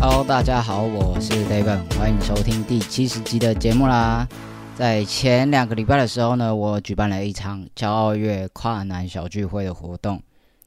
Hello，大家好，我是 David，欢迎收听第七十集的节目啦。在前两个礼拜的时候呢，我举办了一场骄傲月跨男小聚会的活动，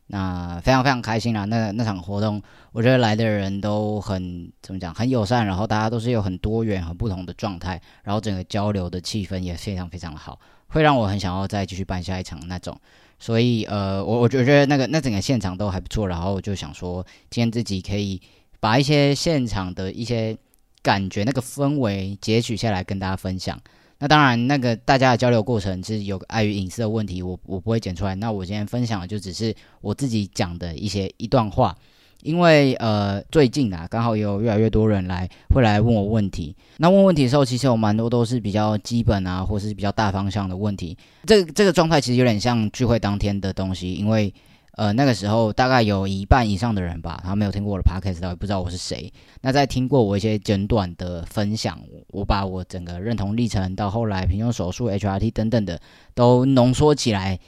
那非常非常开心啦。那那场活动，我觉得来的人都很怎么讲，很友善，然后大家都是有很多元、很不同的状态，然后整个交流的气氛也非常非常的好，会让我很想要再继续办下一场那种。所以呃，我我觉得那个那整个现场都还不错，然后就想说，今天自己可以。把一些现场的一些感觉、那个氛围截取下来跟大家分享。那当然，那个大家的交流过程是有碍于隐私的问题，我我不会剪出来。那我今天分享的就只是我自己讲的一些一段话。因为呃，最近啊，刚好也有越来越多人来会来问我问题。那问问题的时候，其实有蛮多都是比较基本啊，或是比较大方向的问题。这这个状态其实有点像聚会当天的东西，因为。呃，那个时候大概有一半以上的人吧，他没有听过我的 podcast，也不知道我是谁。那在听过我一些简短的分享，我把我整个认同历程到后来平胸手术、HRT 等等的都浓缩起来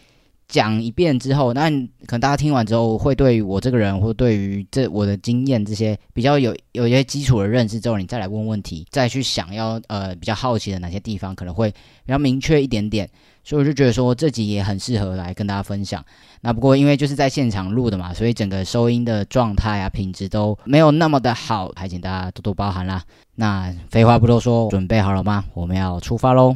讲一遍之后，那可能大家听完之后会对于我这个人或对于这我的经验这些比较有有一些基础的认识之后，你再来问问题，再去想要呃比较好奇的哪些地方可能会比较明确一点点。所以我就觉得说这集也很适合来跟大家分享。那不过因为就是在现场录的嘛，所以整个收音的状态啊品质都没有那么的好，还请大家多多包涵啦。那废话不多说，准备好了吗？我们要出发喽！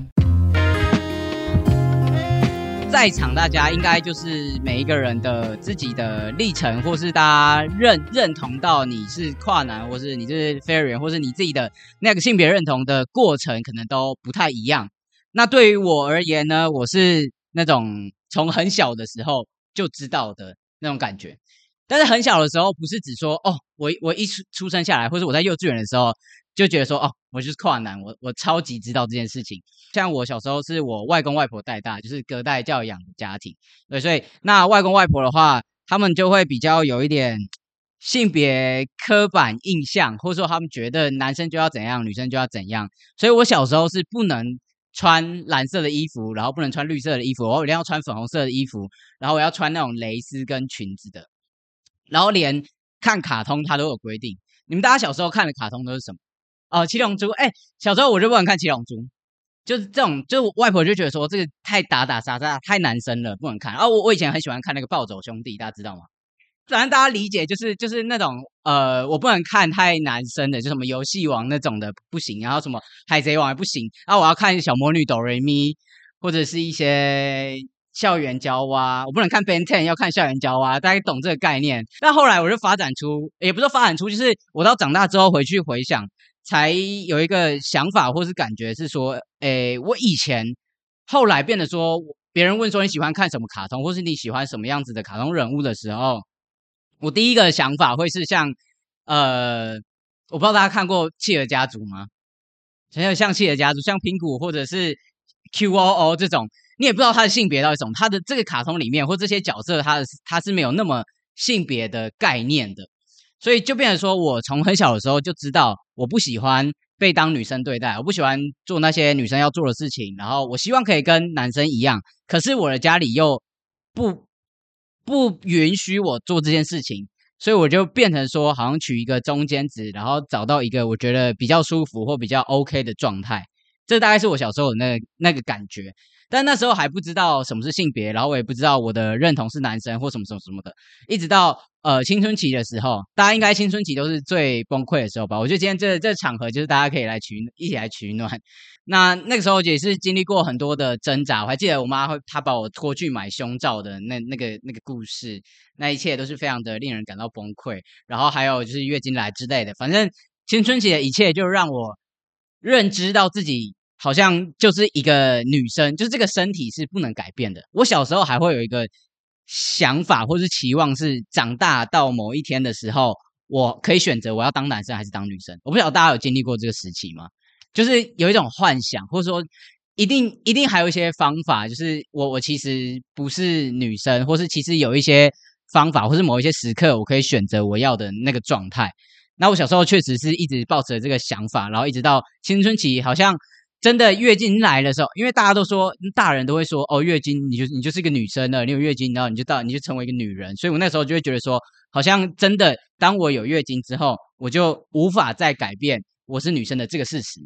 在场大家应该就是每一个人的自己的历程，或是大家认认同到你是跨男，或是你是非人，或是你自己的那个性别认同的过程，可能都不太一样。那对于我而言呢，我是那种从很小的时候就知道的那种感觉，但是很小的时候不是只说哦，我我一出出生下来，或者我在幼稚园的时候就觉得说哦，我就是跨男，我我超级知道这件事情。像我小时候是我外公外婆带大，就是隔代教养的家庭，对，所以那外公外婆的话，他们就会比较有一点性别刻板印象，或者说他们觉得男生就要怎样，女生就要怎样，所以我小时候是不能。穿蓝色的衣服，然后不能穿绿色的衣服，我一定要穿粉红色的衣服，然后我要穿那种蕾丝跟裙子的，然后连看卡通它都有规定。你们大家小时候看的卡通都是什么？哦，七龙珠。哎，小时候我就不能看七龙珠，就是这种，就是外婆就觉得说这个太打打杀杀，太男生了，不能看。然后我我以前很喜欢看那个暴走兄弟，大家知道吗？反正大家理解就是就是那种呃，我不能看太男生的，就什么游戏王那种的不行，然后什么海贼王也不行，然后我要看小魔女哆瑞咪，或者是一些校园娇娃，我不能看 Ben Ten，要看校园娇娃，大家懂这个概念。但后来我就发展出，也不是发展出，就是我到长大之后回去回想，才有一个想法或是感觉是说，诶，我以前后来变得说，别人问说你喜欢看什么卡通，或是你喜欢什么样子的卡通人物的时候。我第一个想法会是像，呃，我不知道大家看过《企鹅家族》吗？想想像《企鹅家族》，像拼谷或者是 Q O O 这种，你也不知道他的性别到底什么。他的这个卡通里面或这些角色，他的他是没有那么性别的概念的，所以就变成说我从很小的时候就知道，我不喜欢被当女生对待，我不喜欢做那些女生要做的事情，然后我希望可以跟男生一样，可是我的家里又不。不允许我做这件事情，所以我就变成说，好像取一个中间值，然后找到一个我觉得比较舒服或比较 OK 的状态。这大概是我小时候那那个感觉。但那时候还不知道什么是性别，然后我也不知道我的认同是男生或什么什么什么的。一直到呃青春期的时候，大家应该青春期都是最崩溃的时候吧？我觉得今天这这场合就是大家可以来取一起来取暖。那那个时候也是经历过很多的挣扎，我还记得我妈会她把我拖去买胸罩的那那个那个故事，那一切都是非常的令人感到崩溃。然后还有就是月经来之类的，反正青春期的一切就让我认知到自己好像就是一个女生，就是这个身体是不能改变的。我小时候还会有一个想法或是期望，是长大到某一天的时候，我可以选择我要当男生还是当女生。我不晓得大家有经历过这个时期吗？就是有一种幻想，或者说一定一定还有一些方法，就是我我其实不是女生，或是其实有一些方法，或是某一些时刻，我可以选择我要的那个状态。那我小时候确实是一直抱持这个想法，然后一直到青春期，好像真的月经来的时候，因为大家都说大人都会说哦，月经你就你就是一个女生了，你有月经，然后你就到你就成为一个女人，所以我那时候就会觉得说，好像真的当我有月经之后，我就无法再改变我是女生的这个事实，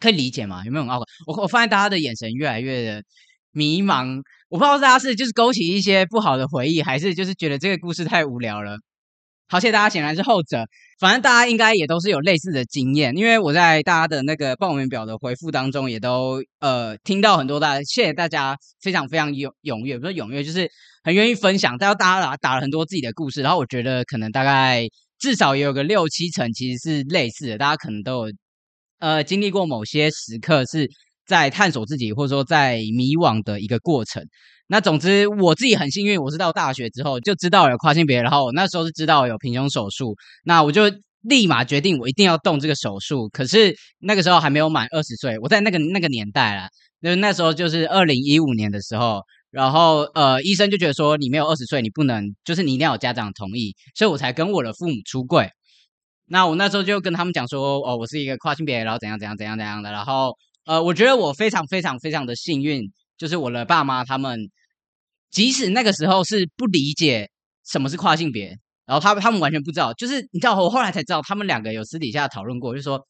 可以理解吗？有没有很拗口？我我发现大家的眼神越来越的迷茫，我不知道大家是就是勾起一些不好的回忆，还是就是觉得这个故事太无聊了。好，谢谢大家，显然是后者。反正大家应该也都是有类似的经验，因为我在大家的那个报名表的回复当中，也都呃听到很多大家，谢谢大家非常非常踊踊跃，不是踊跃，就是很愿意分享。大家大家打打了很多自己的故事，然后我觉得可能大概至少也有个六七成其实是类似的，大家可能都有呃经历过某些时刻是在探索自己，或者说在迷惘的一个过程。那总之，我自己很幸运，我是到大学之后就知道有跨性别，然后我那时候是知道有平胸手术，那我就立马决定我一定要动这个手术。可是那个时候还没有满二十岁，我在那个那个年代啦，那那时候就是二零一五年的时候，然后呃，医生就觉得说你没有二十岁，你不能，就是你一定要有家长同意，所以我才跟我的父母出柜。那我那时候就跟他们讲说，哦，我是一个跨性别，然后怎样怎样怎样怎样的，然后呃，我觉得我非常非常非常的幸运。就是我的爸妈，他们即使那个时候是不理解什么是跨性别，然后他他们完全不知道。就是你知道，我后来才知道，他们两个有私底下讨论过，就说：“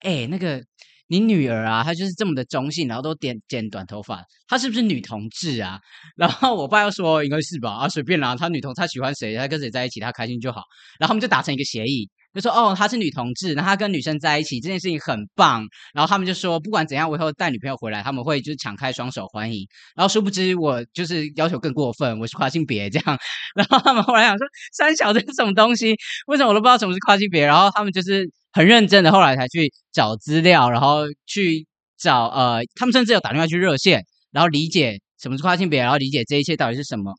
哎，那个你女儿啊，她就是这么的中性，然后都剪剪短头发，她是不是女同志啊？” 然后我爸又说：“应该是吧，啊，随便啦，她女同，她喜欢谁，她跟谁在一起，她开心就好。”然后他们就达成一个协议。就说哦，她是女同志，然后她跟女生在一起这件事情很棒。然后他们就说，不管怎样，我以后带女朋友回来，他们会就是敞开双手欢迎。然后殊不知我就是要求更过分，我是跨性别这样。然后他们后来想说，三小这是什么东西？为什么我都不知道什么是跨性别？然后他们就是很认真的，后来才去找资料，然后去找呃，他们甚至有打电话去热线，然后理解什么是跨性别，然后理解这一切到底是什么。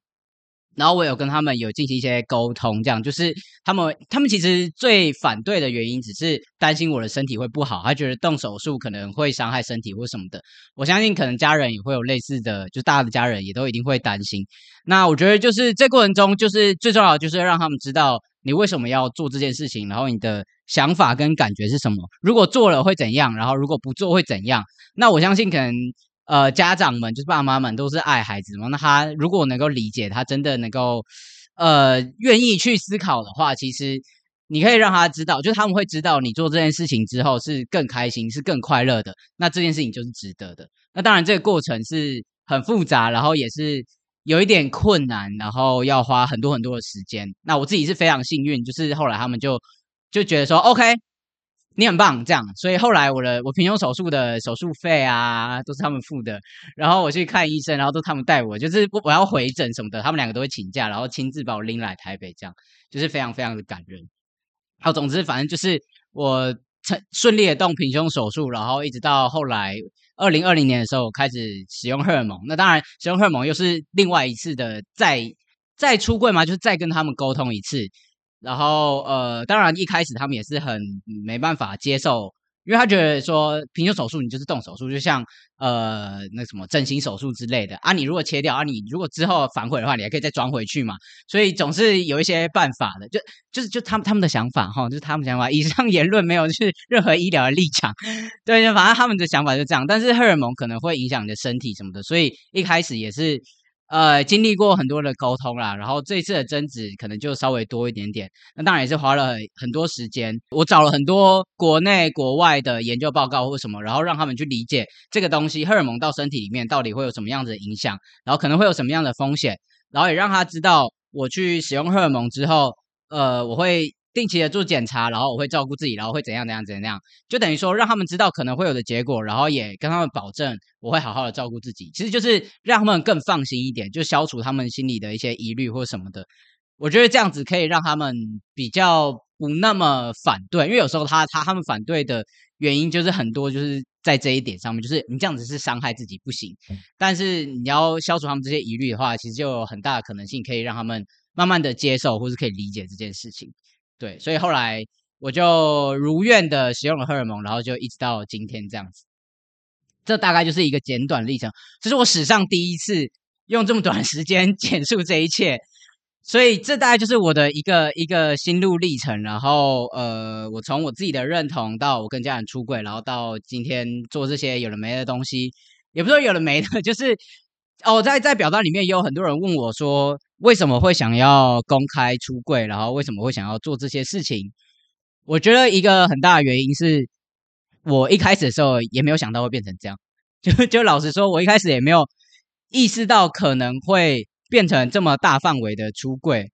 然后我有跟他们有进行一些沟通，这样就是他们他们其实最反对的原因，只是担心我的身体会不好，他觉得动手术可能会伤害身体或什么的。我相信可能家人也会有类似的，就大家的家人也都一定会担心。那我觉得就是这过程中，就是最重要的就是让他们知道你为什么要做这件事情，然后你的想法跟感觉是什么。如果做了会怎样，然后如果不做会怎样。那我相信可能。呃，家长们就是爸妈们都是爱孩子嘛。那他如果能够理解，他真的能够呃愿意去思考的话，其实你可以让他知道，就他们会知道你做这件事情之后是更开心、是更快乐的。那这件事情就是值得的。那当然这个过程是很复杂，然后也是有一点困难，然后要花很多很多的时间。那我自己是非常幸运，就是后来他们就就觉得说，OK。你很棒，这样，所以后来我的我平胸手术的手术费啊，都是他们付的。然后我去看医生，然后都他们带我，就是我要回诊什么的，他们两个都会请假，然后亲自把我拎来台北，这样就是非常非常的感人。好，总之反正就是我成顺利的动平胸手术，然后一直到后来二零二零年的时候开始使用荷尔蒙。那当然使用荷尔蒙又是另外一次的再再出柜嘛，就是再跟他们沟通一次。然后，呃，当然一开始他们也是很没办法接受，因为他觉得说平胸手术你就是动手术，就像呃那什么整形手术之类的啊，你如果切掉啊，你如果之后反悔的话，你还可以再装回去嘛，所以总是有一些办法的，就就是就他们他们的想法哈，就是他们想法。以上 言论没有就是任何医疗的立场，对，反正他们的想法就这样。但是荷尔蒙可能会影响你的身体什么的，所以一开始也是。呃，经历过很多的沟通啦，然后这一次的争执可能就稍微多一点点。那当然也是花了很多时间，我找了很多国内国外的研究报告或什么，然后让他们去理解这个东西，荷尔蒙到身体里面到底会有什么样子的影响，然后可能会有什么样的风险，然后也让他知道我去使用荷尔蒙之后，呃，我会。定期的做检查，然后我会照顾自己，然后会怎样怎样怎样，就等于说让他们知道可能会有的结果，然后也跟他们保证我会好好的照顾自己。其实就是让他们更放心一点，就消除他们心里的一些疑虑或什么的。我觉得这样子可以让他们比较不那么反对，因为有时候他他他们反对的原因就是很多就是在这一点上面，就是你这样子是伤害自己不行。但是你要消除他们这些疑虑的话，其实就有很大的可能性可以让他们慢慢的接受或是可以理解这件事情。对，所以后来我就如愿的使用了荷尔蒙，然后就一直到今天这样子。这大概就是一个简短历程，这是我史上第一次用这么短时间 简述这一切。所以这大概就是我的一个一个心路历程。然后呃，我从我自己的认同到我跟家人出轨，然后到今天做这些有了没的东西，也不是说有了没的，就是哦，在在表达里面也有很多人问我说，为什么会想要公开出柜，然后为什么会想要做这些事情？我觉得一个很大的原因是我一开始的时候也没有想到会变成这样，就就老实说，我一开始也没有意识到可能会变成这么大范围的出柜。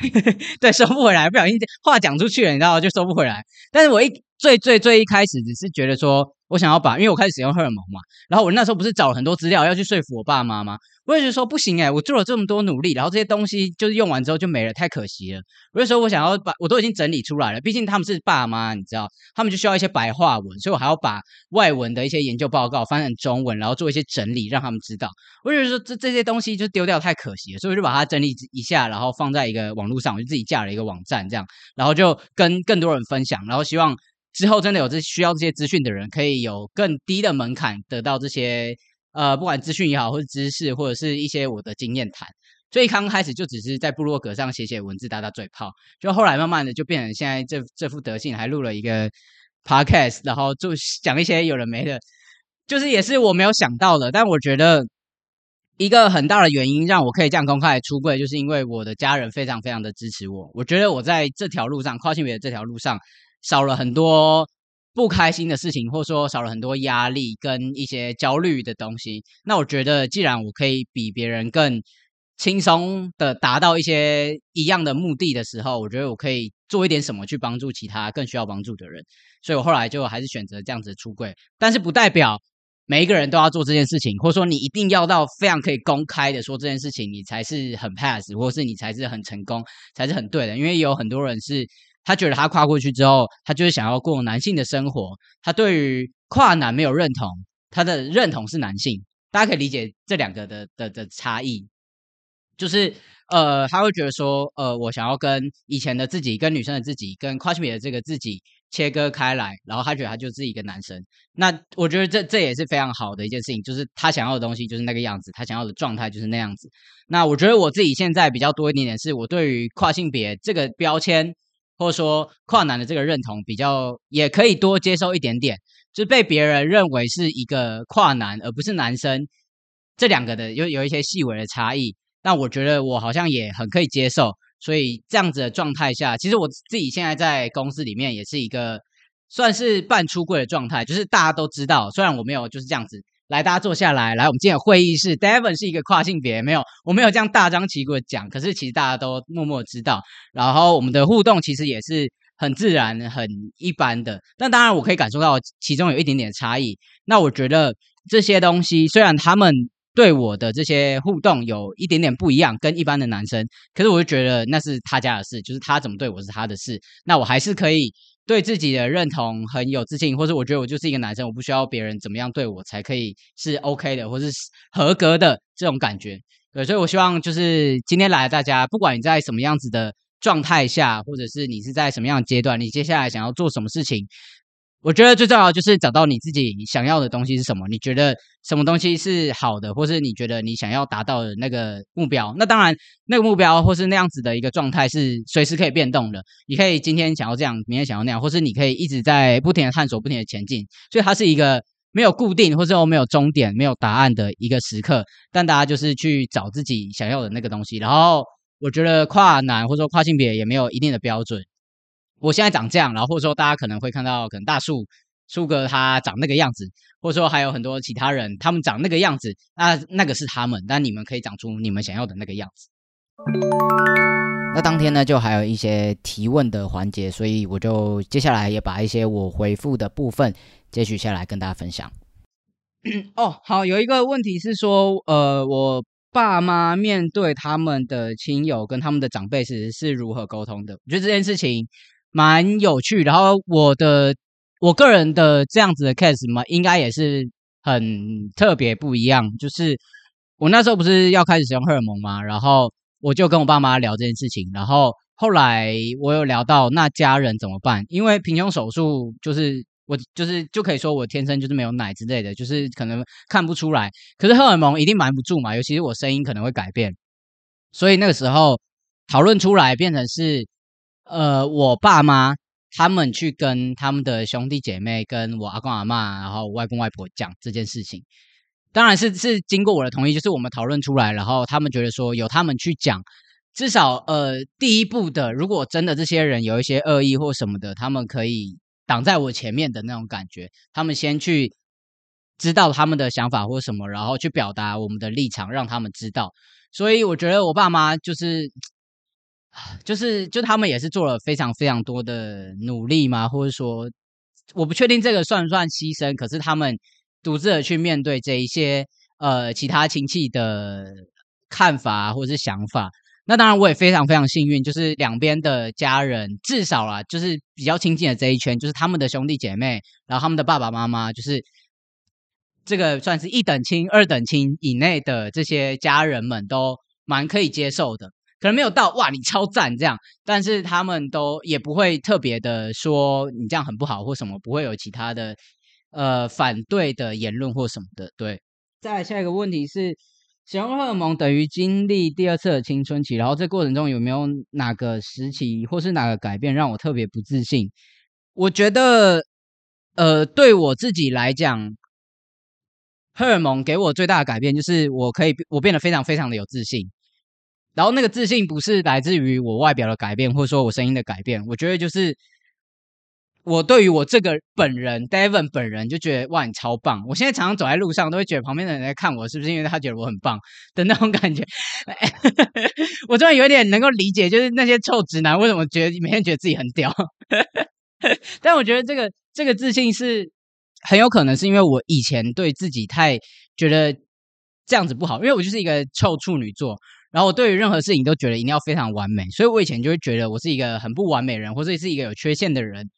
对，收不回来，不小心话讲出去了，你知道就收不回来。但是我一最最最一开始只是觉得说。我想要把，因为我开始使用荷尔蒙嘛，然后我那时候不是找了很多资料要去说服我爸妈吗？我也觉得说不行哎，我做了这么多努力，然后这些东西就是用完之后就没了，太可惜了。我就说我想要把，我都已经整理出来了，毕竟他们是爸妈，你知道，他们就需要一些白话文，所以我还要把外文的一些研究报告翻成中文，然后做一些整理，让他们知道。我就说这这些东西就丢掉太可惜了，所以我就把它整理一下，然后放在一个网络上，我就自己架了一个网站，这样，然后就跟更多人分享，然后希望。之后真的有这需要这些资讯的人，可以有更低的门槛得到这些呃，不管资讯也好，或者知识，或者是一些我的经验谈。所以刚开始就只是在部落格上写写文字，打打嘴炮。就后来慢慢的就变成现在这这副德性，还录了一个 podcast，然后就讲一些有人没的，就是也是我没有想到的。但我觉得一个很大的原因让我可以这样公开出柜，就是因为我的家人非常非常的支持我。我觉得我在这条路上，跨性别的这条路上。少了很多不开心的事情，或者说少了很多压力跟一些焦虑的东西。那我觉得，既然我可以比别人更轻松的达到一些一样的目的的时候，我觉得我可以做一点什么去帮助其他更需要帮助的人。所以我后来就还是选择这样子出柜。但是不代表每一个人都要做这件事情，或者说你一定要到非常可以公开的说这件事情，你才是很 pass，或是你才是很成功，才是很对的。因为有很多人是。他觉得他跨过去之后，他就是想要过男性的生活。他对于跨男没有认同，他的认同是男性。大家可以理解这两个的的的差异，就是呃，他会觉得说，呃，我想要跟以前的自己、跟女生的自己、跟跨性别的这个自己切割开来，然后他觉得他就是一个男生。那我觉得这这也是非常好的一件事情，就是他想要的东西就是那个样子，他想要的状态就是那样子。那我觉得我自己现在比较多一点点，是我对于跨性别这个标签。或者说跨男的这个认同比较也可以多接受一点点，就被别人认为是一个跨男而不是男生，这两个的有有一些细微的差异，但我觉得我好像也很可以接受，所以这样子的状态下，其实我自己现在在公司里面也是一个算是半出柜的状态，就是大家都知道，虽然我没有就是这样子。来，大家坐下来。来，我们今天会议室，Devon 是一个跨性别，没有，我没有这样大张旗鼓的讲。可是其实大家都默默知道。然后我们的互动其实也是很自然、很一般的。但当然，我可以感受到其中有一点点差异。那我觉得这些东西，虽然他们对我的这些互动有一点点不一样，跟一般的男生，可是我就觉得那是他家的事，就是他怎么对我是他的事。那我还是可以。对自己的认同很有自信，或者我觉得我就是一个男生，我不需要别人怎么样对我才可以是 OK 的，或是合格的这种感觉。对，所以我希望就是今天来大家，不管你在什么样子的状态下，或者是你是在什么样的阶段，你接下来想要做什么事情。我觉得最重要就是找到你自己想要的东西是什么。你觉得什么东西是好的，或是你觉得你想要达到的那个目标？那当然，那个目标或是那样子的一个状态是随时可以变动的。你可以今天想要这样，明天想要那样，或是你可以一直在不停的探索、不停的前进。所以它是一个没有固定，或是没有终点、没有答案的一个时刻。但大家就是去找自己想要的那个东西。然后我觉得跨男或者说跨性别也没有一定的标准。我现在长这样，然后或者说大家可能会看到，可能大树树哥他长那个样子，或者说还有很多其他人他们长那个样子，那那个是他们，但你们可以长出你们想要的那个样子。那当天呢，就还有一些提问的环节，所以我就接下来也把一些我回复的部分接取下来跟大家分享。哦，好，有一个问题是说，呃，我爸妈面对他们的亲友跟他们的长辈时是如何沟通的？我觉得这件事情。蛮有趣，然后我的我个人的这样子的 case 嘛，应该也是很特别不一样。就是我那时候不是要开始使用荷尔蒙嘛，然后我就跟我爸妈聊这件事情，然后后来我有聊到那家人怎么办？因为平胸手术就是我就是就可以说我天生就是没有奶之类的，就是可能看不出来。可是荷尔蒙一定瞒不住嘛，尤其是我声音可能会改变，所以那个时候讨论出来变成是，呃，我爸妈他们去跟他们的兄弟姐妹，跟我阿公阿妈，然后外公外婆讲这件事情。当然是是经过我的同意，就是我们讨论出来，然后他们觉得说由他们去讲，至少呃第一步的，如果真的这些人有一些恶意或什么的，他们可以挡在我前面的那种感觉，他们先去知道他们的想法或什么，然后去表达我们的立场，让他们知道。所以我觉得我爸妈就是 就是就他们也是做了非常非常多的努力嘛，或者说我不确定这个算不算牺牲，可是他们。独自的去面对这一些呃其他亲戚的看法或者是想法，那当然我也非常非常幸运，就是两边的家人至少啦，就是比较亲近的这一圈，就是他们的兄弟姐妹，然后他们的爸爸妈妈，就是这个算是一等亲、二等亲以内的这些家人们都蛮可以接受的，可能没有到哇你超赞这样，但是他们都也不会特别的说你这样很不好或什么，不会有其他的。呃，反对的言论或什么的，对。再下一个问题是，使用荷尔蒙等于经历第二次的青春期，然后这过程中有没有哪个时期或是哪个改变让我特别不自信？我觉得，呃，对我自己来讲，荷尔蒙给我最大的改变就是我可以我变得非常非常的有自信。然后那个自信不是来自于我外表的改变，或者说我声音的改变，我觉得就是。我对于我这个本人，Devon 本人就觉得哇，你超棒！我现在常常走在路上，都会觉得旁边的人在看我，是不是因为他觉得我很棒的那种感觉？我终于有点能够理解，就是那些臭直男为什么觉得每天觉得自己很屌。但我觉得这个这个自信是很有可能是因为我以前对自己太觉得这样子不好，因为我就是一个臭处女座，然后我对于任何事情都觉得一定要非常完美，所以我以前就会觉得我是一个很不完美人，或者是一个有缺陷的人。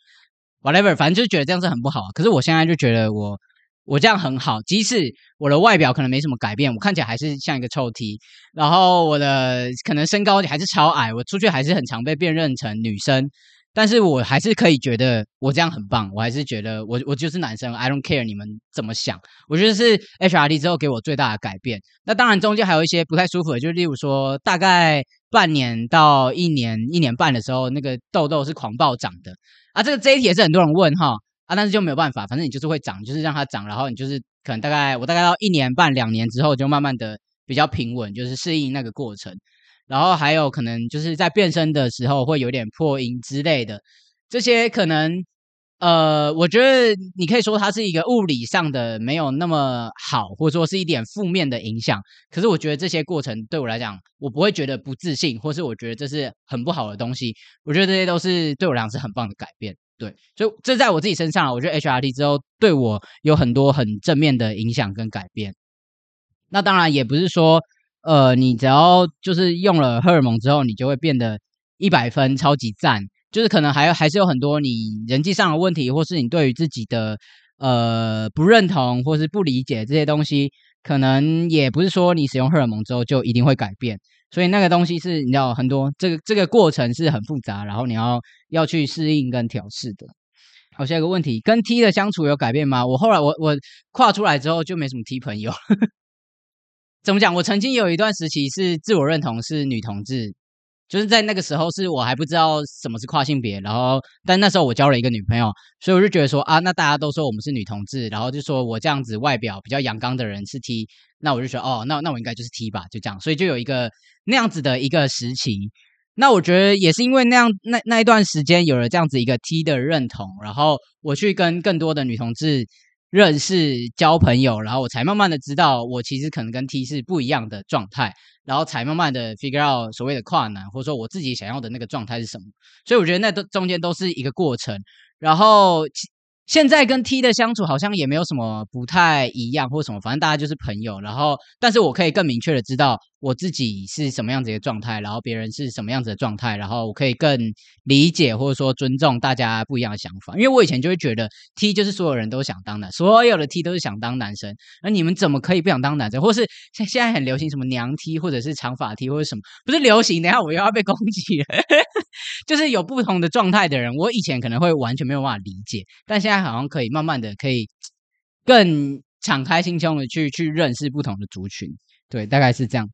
whatever，反正就觉得这样是很不好。可是我现在就觉得我我这样很好，即使我的外表可能没什么改变，我看起来还是像一个臭 T，然后我的可能身高还是超矮，我出去还是很常被辨认成女生，但是我还是可以觉得我这样很棒，我还是觉得我我就是男生，I don't care 你们怎么想。我觉得是 H R D 之后给我最大的改变。那当然中间还有一些不太舒服的，就是例如说大概半年到一年一年半的时候，那个痘痘是狂暴长的。啊，这个这一题也是很多人问哈啊，但是就没有办法，反正你就是会长，就是让它长，然后你就是可能大概我大概到一年半两年之后，就慢慢的比较平稳，就是适应那个过程。然后还有可能就是在变身的时候会有点破音之类的，这些可能呃，我觉得你可以说它是一个物理上的没有那么好，或者说是一点负面的影响。可是我觉得这些过程对我来讲，我不会觉得不自信，或是我觉得这是很不好的东西。我觉得这些都是对我来讲是很棒的改变。对，所以这在我自己身上，我觉得 HRT 之后对我有很多很正面的影响跟改变。那当然也不是说。呃，你只要就是用了荷尔蒙之后，你就会变得一百分超级赞。就是可能还还是有很多你人际上的问题，或是你对于自己的呃不认同或是不理解这些东西，可能也不是说你使用荷尔蒙之后就一定会改变。所以那个东西是你知道很多这个这个过程是很复杂，然后你要要去适应跟调试的。好，下一个问题，跟 T 的相处有改变吗？我后来我我跨出来之后就没什么 T 朋友。怎么讲？我曾经有一段时期是自我认同是女同志，就是在那个时候是我还不知道什么是跨性别，然后但那时候我交了一个女朋友，所以我就觉得说啊，那大家都说我们是女同志，然后就说我这样子外表比较阳刚的人是 T，那我就说哦，那那我应该就是 T 吧，就这样，所以就有一个那样子的一个时期。那我觉得也是因为那样那那一段时间有了这样子一个 T 的认同，然后我去跟更多的女同志。认识交朋友，然后我才慢慢的知道，我其实可能跟 T 是不一样的状态，然后才慢慢的 figure out 所谓的跨男，或者说我自己想要的那个状态是什么。所以我觉得那都中间都是一个过程，然后。现在跟 T 的相处好像也没有什么不太一样或什么，反正大家就是朋友。然后，但是我可以更明确的知道我自己是什么样子的状态，然后别人是什么样子的状态，然后我可以更理解或者说尊重大家不一样的想法。因为我以前就会觉得 T 就是所有人都想当的，所有的 T 都是想当男生，那你们怎么可以不想当男生？或是现现在很流行什么娘 T 或者是长发 T 或者什么？不是流行，等下我又要被攻击了。就是有不同的状态的人，我以前可能会完全没有办法理解，但现在好像可以慢慢的可以更敞开心胸的去去认识不同的族群，对，大概是这样。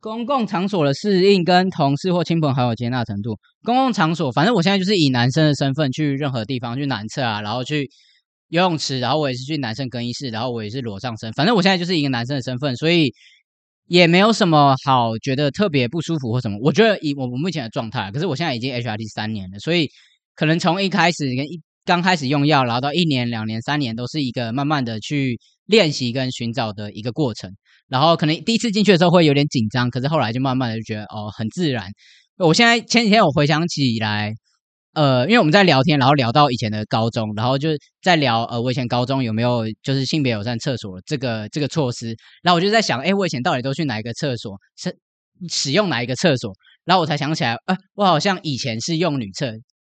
公共场所的适应跟同事或亲朋好友接纳程度。公共场所，反正我现在就是以男生的身份去任何地方，去男厕啊，然后去游泳池，然后我也是去男生更衣室，然后我也是裸上身。反正我现在就是一个男生的身份，所以也没有什么好觉得特别不舒服或什么。我觉得以我目前的状态，可是我现在已经 HRT 三年了，所以可能从一开始跟一刚开始用药，然后到一年、两年、三年，都是一个慢慢的去练习跟寻找的一个过程。然后可能第一次进去的时候会有点紧张，可是后来就慢慢的就觉得哦很自然。我现在前几天我回想起来，呃，因为我们在聊天，然后聊到以前的高中，然后就在聊呃我以前高中有没有就是性别友善厕所这个这个措施，然后我就在想，哎，我以前到底都去哪一个厕所，是使用哪一个厕所？然后我才想起来，呃，我好像以前是用女厕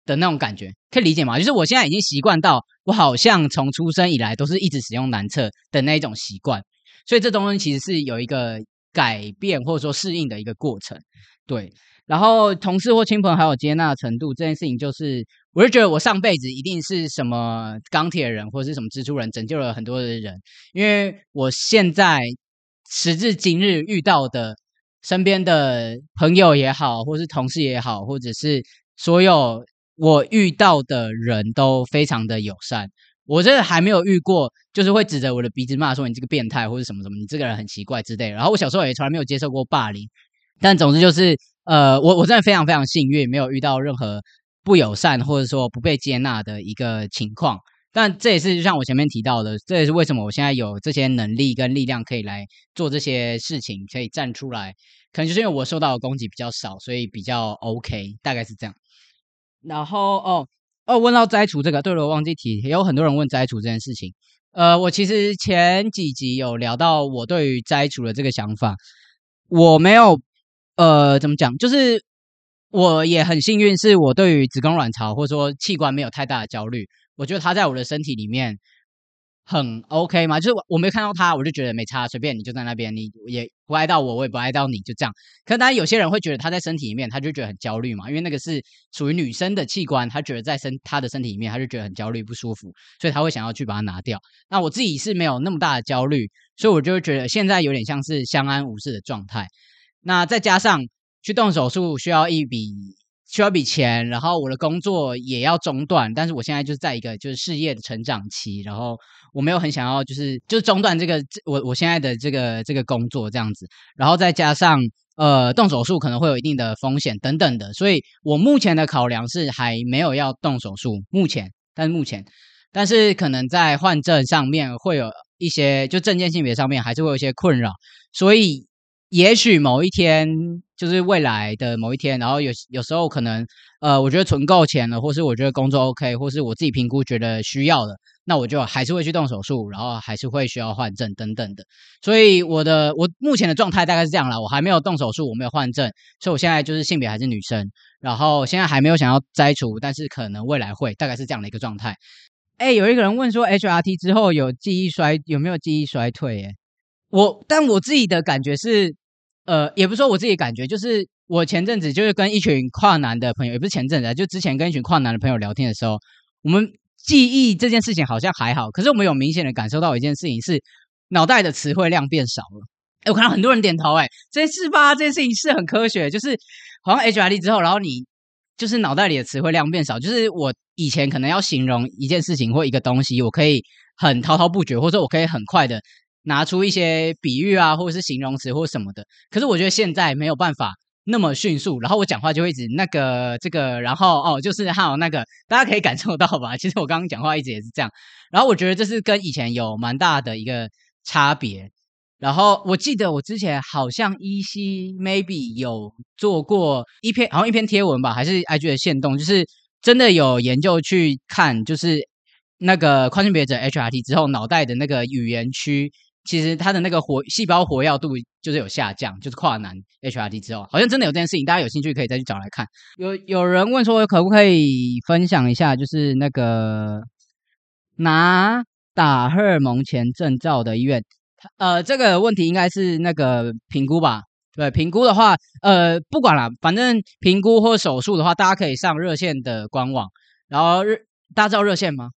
的那种感觉，可以理解吗？就是我现在已经习惯到，我好像从出生以来都是一直使用男厕的那一种习惯。所以这东西其实是有一个改变或者说适应的一个过程，对。然后同事或亲朋好友接纳程度这件事情，就是我就觉得我上辈子一定是什么钢铁人或者是什么蜘蛛人，拯救了很多的人。因为我现在时至今日遇到的身边的朋友也好，或是同事也好，或者是所有我遇到的人都非常的友善。我这还没有遇过，就是会指着我的鼻子骂说你这个变态或者什么什么，你这个人很奇怪之类。然后我小时候也从来没有接受过霸凌，但总之就是，呃，我我真的非常非常幸运，没有遇到任何不友善或者说不被接纳的一个情况。但这也是就像我前面提到的，这也是为什么我现在有这些能力跟力量可以来做这些事情，可以站出来。可能就是因为我受到的攻击比较少，所以比较 OK，大概是这样。然后哦。哦，问到摘除这个，对了，我忘记提，也有很多人问摘除这件事情。呃，我其实前几集有聊到我对于摘除的这个想法，我没有，呃，怎么讲？就是我也很幸运，是我对于子宫卵巢或者说器官没有太大的焦虑。我觉得它在我的身体里面。很 OK 吗？就是我我没看到他，我就觉得没差，随便你就在那边，你也不爱到我，我也不爱到你，就这样。可当然有些人会觉得他在身体里面，他就觉得很焦虑嘛，因为那个是属于女生的器官，他觉得在身他的身体里面，他就觉得很焦虑不舒服，所以他会想要去把它拿掉。那我自己是没有那么大的焦虑，所以我就觉得现在有点像是相安无事的状态。那再加上去动手术需要一笔。需要笔钱，然后我的工作也要中断，但是我现在就是在一个就是事业的成长期，然后我没有很想要就是就是中断这个我我现在的这个这个工作这样子，然后再加上呃动手术可能会有一定的风险等等的，所以我目前的考量是还没有要动手术，目前，但目前，但是可能在换证上面会有一些就证件性别上面还是会有一些困扰，所以。也许某一天，就是未来的某一天，然后有有时候可能，呃，我觉得存够钱了，或是我觉得工作 OK，或是我自己评估觉得需要的，那我就还是会去动手术，然后还是会需要换证等等的。所以我的我目前的状态大概是这样啦，我还没有动手术，我没有换证，所以我现在就是性别还是女生，然后现在还没有想要摘除，但是可能未来会，大概是这样的一个状态。哎，有一个人问说，HRT 之后有记忆衰有没有记忆衰退？哎，我但我自己的感觉是。呃，也不是说我自己感觉，就是我前阵子就是跟一群跨男的朋友，也不是前阵子，就之前跟一群跨男的朋友聊天的时候，我们记忆这件事情好像还好，可是我们有明显的感受到一件事情是脑袋的词汇量变少了。哎，我看到很多人点头，哎，这件事吧，这件事情是很科学，就是好像 HRD 之后，然后你就是脑袋里的词汇量变少，就是我以前可能要形容一件事情或一个东西，我可以很滔滔不绝，或者我可以很快的。拿出一些比喻啊，或者是形容词或什么的，可是我觉得现在没有办法那么迅速，然后我讲话就会一直那个这个，然后哦，就是还有那个，大家可以感受到吧？其实我刚刚讲话一直也是这样，然后我觉得这是跟以前有蛮大的一个差别。然后我记得我之前好像依稀 maybe 有做过一篇，好像一篇贴文吧，还是 IG 的线动，就是真的有研究去看，就是那个跨性别者 HRT 之后脑袋的那个语言区。其实它的那个活细胞活跃度就是有下降，就是跨男 HRT 之后，好像真的有这件事情，大家有兴趣可以再去找来看。有有人问说，可不可以分享一下，就是那个拿打荷尔蒙前证照的医院？呃，这个问题应该是那个评估吧？对，评估的话，呃，不管了，反正评估或手术的话，大家可以上热线的官网。然后热，大家知道热线吗？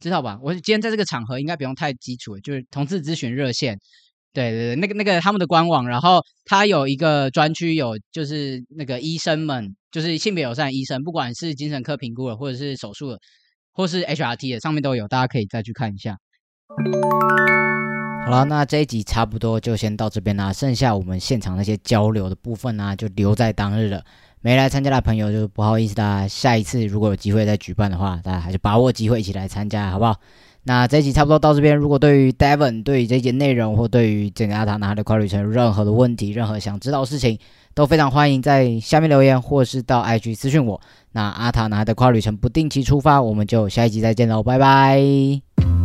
知道吧？我今天在这个场合应该不用太基础，就是同志咨询热线，对对对，那个那个他们的官网，然后它有一个专区，有就是那个医生们，就是性别友善医生，不管是精神科评估的，或者是手术的，或是 HRT 的，上面都有，大家可以再去看一下。好了，那这一集差不多就先到这边啦，剩下我们现场那些交流的部分呢，就留在当日了。没来参加的朋友就不好意思啦，下一次如果有机会再举办的话，大家还是把握机会一起来参加，好不好？那这一集差不多到这边。如果对于 Devon 对于这节内容或对于整个阿塔拿的跨旅程任何的问题，任何想知道的事情，都非常欢迎在下面留言，或是到 IG 私讯我。那阿塔拿的跨旅程不定期出发，我们就下一集再见喽，拜拜。